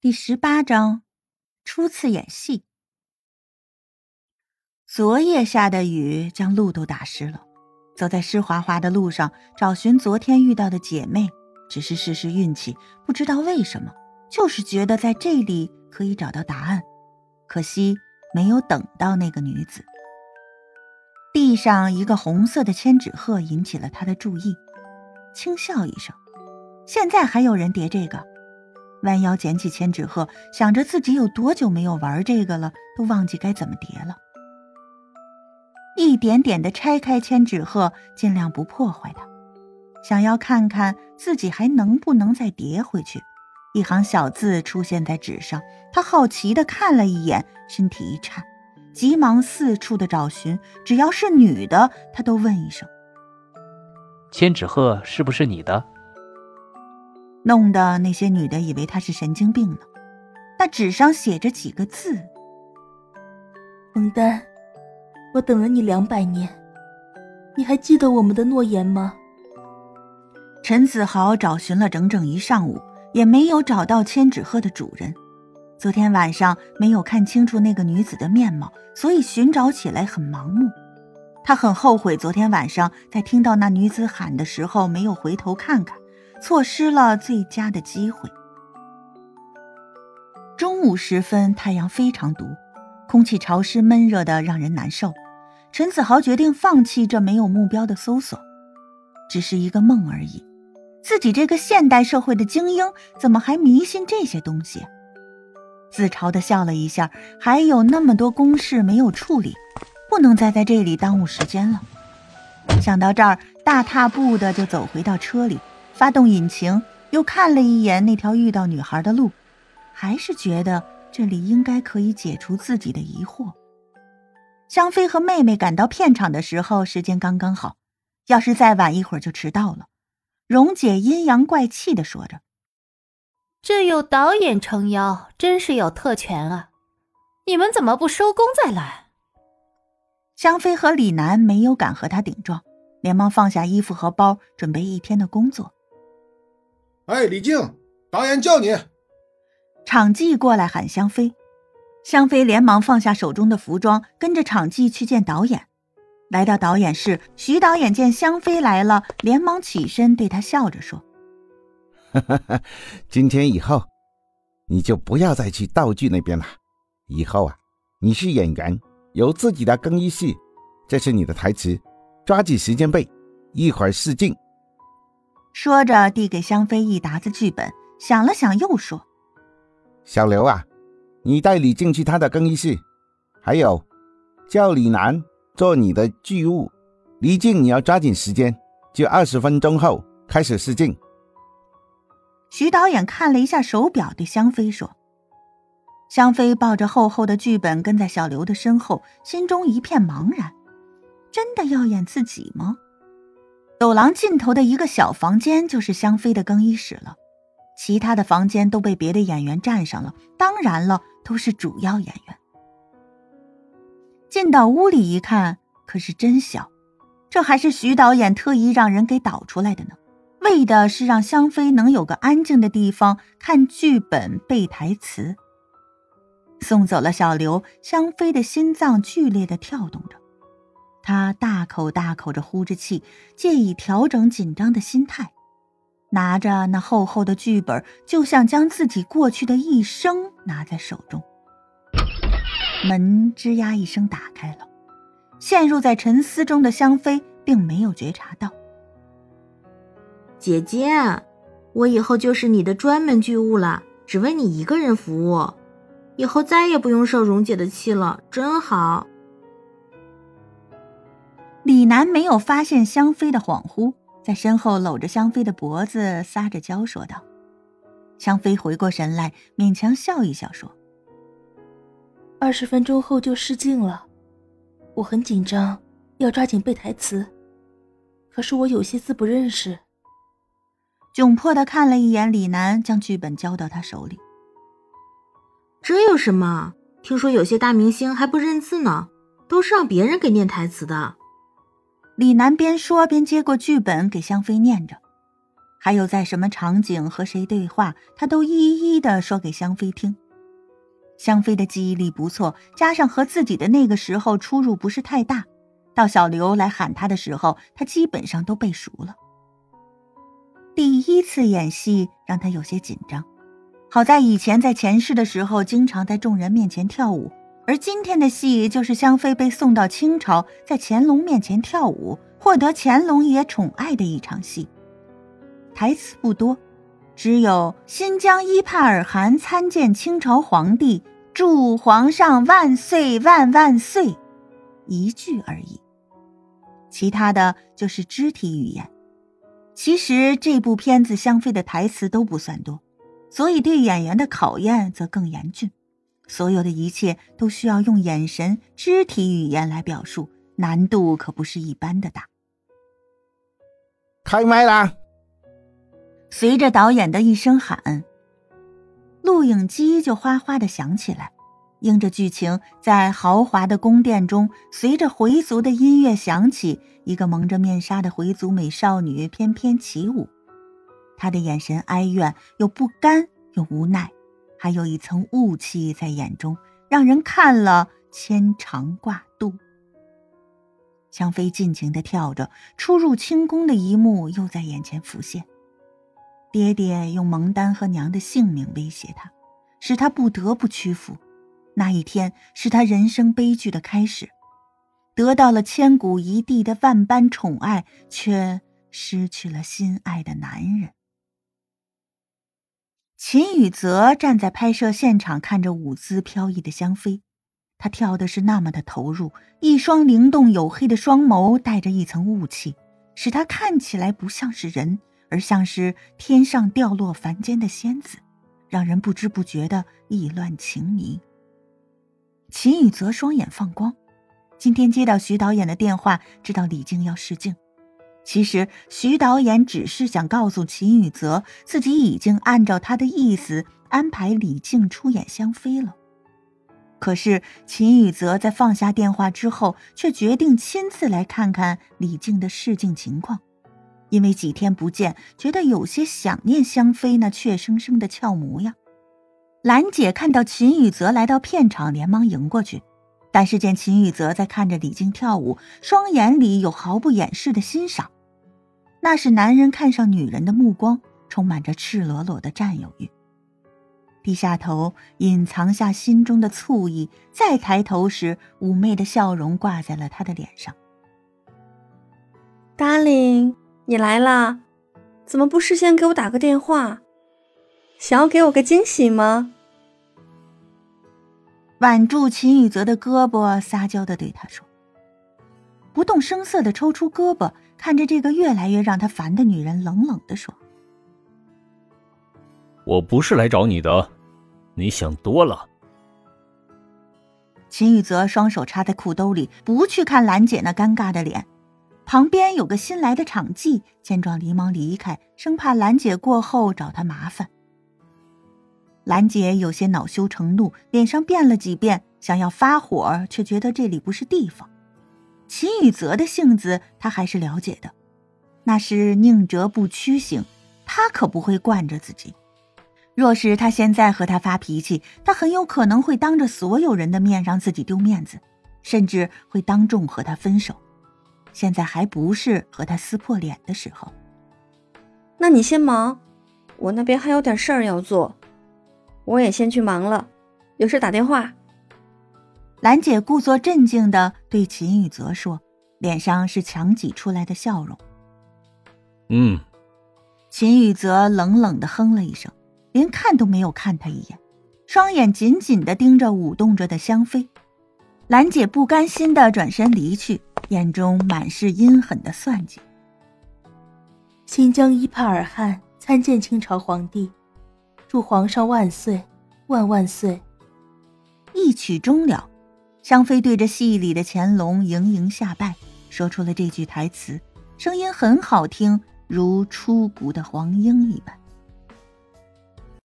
第十八章，初次演戏。昨夜下的雨将路都打湿了，走在湿滑滑的路上，找寻昨天遇到的姐妹，只是试试运气。不知道为什么，就是觉得在这里可以找到答案。可惜没有等到那个女子。地上一个红色的千纸鹤引起了他的注意，轻笑一声：“现在还有人叠这个？”弯腰捡起千纸鹤，想着自己有多久没有玩这个了，都忘记该怎么叠了。一点点的拆开千纸鹤，尽量不破坏它，想要看看自己还能不能再叠回去。一行小字出现在纸上，他好奇的看了一眼，身体一颤，急忙四处的找寻，只要是女的，他都问一声：“千纸鹤是不是你的？”弄得那些女的以为他是神经病呢。那纸上写着几个字：“蒙丹，我等了你两百年，你还记得我们的诺言吗？”陈子豪找寻了整整一上午，也没有找到千纸鹤的主人。昨天晚上没有看清楚那个女子的面貌，所以寻找起来很盲目。他很后悔昨天晚上在听到那女子喊的时候没有回头看看。错失了最佳的机会。中午时分，太阳非常毒，空气潮湿闷热的让人难受。陈子豪决定放弃这没有目标的搜索，只是一个梦而已。自己这个现代社会的精英，怎么还迷信这些东西？自嘲的笑了一下，还有那么多公事没有处理，不能再在这里耽误时间了。想到这儿，大踏步的就走回到车里。发动引擎，又看了一眼那条遇到女孩的路，还是觉得这里应该可以解除自己的疑惑。香妃和妹妹赶到片场的时候，时间刚刚好，要是再晚一会儿就迟到了。蓉姐阴阳怪气的说着：“这有导演撑腰，真是有特权啊！你们怎么不收工再来？”香妃和李楠没有敢和他顶撞，连忙放下衣服和包，准备一天的工作。哎，李静，导演叫你。场记过来喊香妃，香妃连忙放下手中的服装，跟着场记去见导演。来到导演室，徐导演见香妃来了，连忙起身对她笑着说：“今天以后，你就不要再去道具那边了。以后啊，你是演员，有自己的更衣室，这是你的台词，抓紧时间背，一会儿试镜。”说着，递给香妃一沓子剧本，想了想，又说：“小刘啊，你带李静去他的更衣室，还有，叫李楠做你的剧务。李静，你要抓紧时间，就二十分钟后开始试镜。”徐导演看了一下手表，对香妃说：“香妃抱着厚厚的剧本跟在小刘的身后，心中一片茫然，真的要演自己吗？”走廊尽头的一个小房间就是香妃的更衣室了，其他的房间都被别的演员占上了，当然了，都是主要演员。进到屋里一看，可是真小，这还是徐导演特意让人给导出来的呢，为的是让香妃能有个安静的地方看剧本、背台词。送走了小刘，香妃的心脏剧烈的跳动着。他大口大口着呼着气，借以调整紧张的心态，拿着那厚厚的剧本，就像将自己过去的一生拿在手中。门吱呀一声打开了，陷入在沉思中的香妃并没有觉察到。姐姐，我以后就是你的专门剧务了，只为你一个人服务，以后再也不用受蓉姐的气了，真好。李楠没有发现香妃的恍惚，在身后搂着香妃的脖子撒着娇，说道：“香妃回过神来，勉强笑一笑，说：‘二十分钟后就试镜了，我很紧张，要抓紧背台词。可是我有些字不认识。’窘迫的看了一眼李楠，将剧本交到他手里。这有什么？听说有些大明星还不认字呢，都是让别人给念台词的。”李楠边说边接过剧本给香妃念着，还有在什么场景和谁对话，他都一一的说给香妃听。香妃的记忆力不错，加上和自己的那个时候出入不是太大，到小刘来喊他的时候，他基本上都背熟了。第一次演戏让他有些紧张，好在以前在前世的时候经常在众人面前跳舞，而今天的戏就是香妃被送到清朝，在乾隆面前跳舞，获得乾隆爷宠爱的一场戏。台词不多。只有新疆伊帕尔汗参见清朝皇帝，祝皇上万岁万万岁，一句而已。其他的就是肢体语言。其实这部片子香妃的台词都不算多，所以对演员的考验则更严峻。所有的一切都需要用眼神、肢体语言来表述，难度可不是一般的大。开麦啦！随着导演的一声喊，录影机就哗哗的响起来，映着剧情，在豪华的宫殿中，随着回族的音乐响起，一个蒙着面纱的回族美少女翩翩起舞，她的眼神哀怨又不甘又无奈，还有一层雾气在眼中，让人看了牵肠挂肚。香妃尽情的跳着，出入清宫的一幕又在眼前浮现。爹爹用蒙丹和娘的性命威胁他，使他不得不屈服。那一天是他人生悲剧的开始，得到了千古一帝的万般宠爱，却失去了心爱的男人。秦宇泽站在拍摄现场，看着舞姿飘逸的香妃，他跳的是那么的投入，一双灵动黝黑的双眸带着一层雾气，使他看起来不像是人。而像是天上掉落凡间的仙子，让人不知不觉的意乱情迷。秦宇泽双眼放光，今天接到徐导演的电话，知道李静要试镜。其实徐导演只是想告诉秦宇泽，自己已经按照他的意思安排李静出演香妃了。可是秦宇泽在放下电话之后，却决定亲自来看看李静的试镜情况。因为几天不见，觉得有些想念香妃那怯生生的俏模样。兰姐看到秦宇泽来到片场，连忙迎过去，但是见秦宇泽在看着李静跳舞，双眼里有毫不掩饰的欣赏，那是男人看上女人的目光，充满着赤裸裸的占有欲。低下头，隐藏下心中的醋意，再抬头时，妩媚的笑容挂在了他的脸上。Darling。你来啦？怎么不事先给我打个电话？想要给我个惊喜吗？挽住秦宇泽的胳膊，撒娇的对他说：“不动声色的抽出胳膊，看着这个越来越让他烦的女人，冷冷的说：‘我不是来找你的，你想多了。’”秦宇泽双手插在裤兜里，不去看兰姐那尴尬的脸。旁边有个新来的场记，见状连忙离开，生怕兰姐过后找他麻烦。兰姐有些恼羞成怒，脸上变了几变，想要发火，却觉得这里不是地方。秦宇泽的性子，他还是了解的，那是宁折不屈型，他可不会惯着自己。若是他现在和他发脾气，他很有可能会当着所有人的面让自己丢面子，甚至会当众和他分手。现在还不是和他撕破脸的时候。那你先忙，我那边还有点事儿要做，我也先去忙了。有事打电话。兰姐故作镇静的对秦宇泽说，脸上是强挤出来的笑容。嗯。秦宇泽冷冷的哼了一声，连看都没有看他一眼，双眼紧紧的盯着舞动着的香妃。兰姐不甘心的转身离去。眼中满是阴狠的算计。新疆伊帕尔汗参见清朝皇帝，祝皇上万岁万万岁。一曲终了，香妃对着戏里的乾隆盈盈下拜，说出了这句台词，声音很好听，如出谷的黄莺一般。